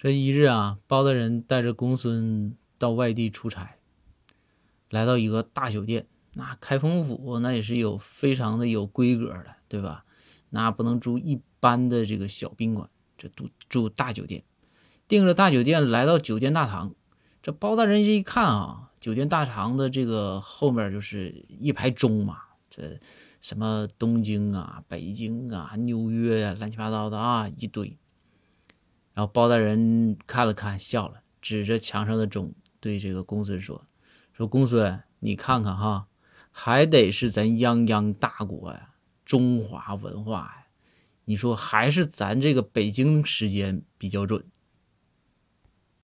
这一日啊，包大人带着公孙到外地出差，来到一个大酒店。那开封府那也是有非常的有规格的，对吧？那不能住一般的这个小宾馆，这住住大酒店。订了大酒店，来到酒店大堂，这包大人这一看啊，酒店大堂的这个后面就是一排钟嘛，这什么东京啊、北京啊、纽约呀，乱七八糟的啊一堆。然后包大人看了看，笑了，指着墙上的钟，对这个公孙说：“说公孙，你看看哈，还得是咱泱泱大国呀，中华文化呀，你说还是咱这个北京时间比较准。”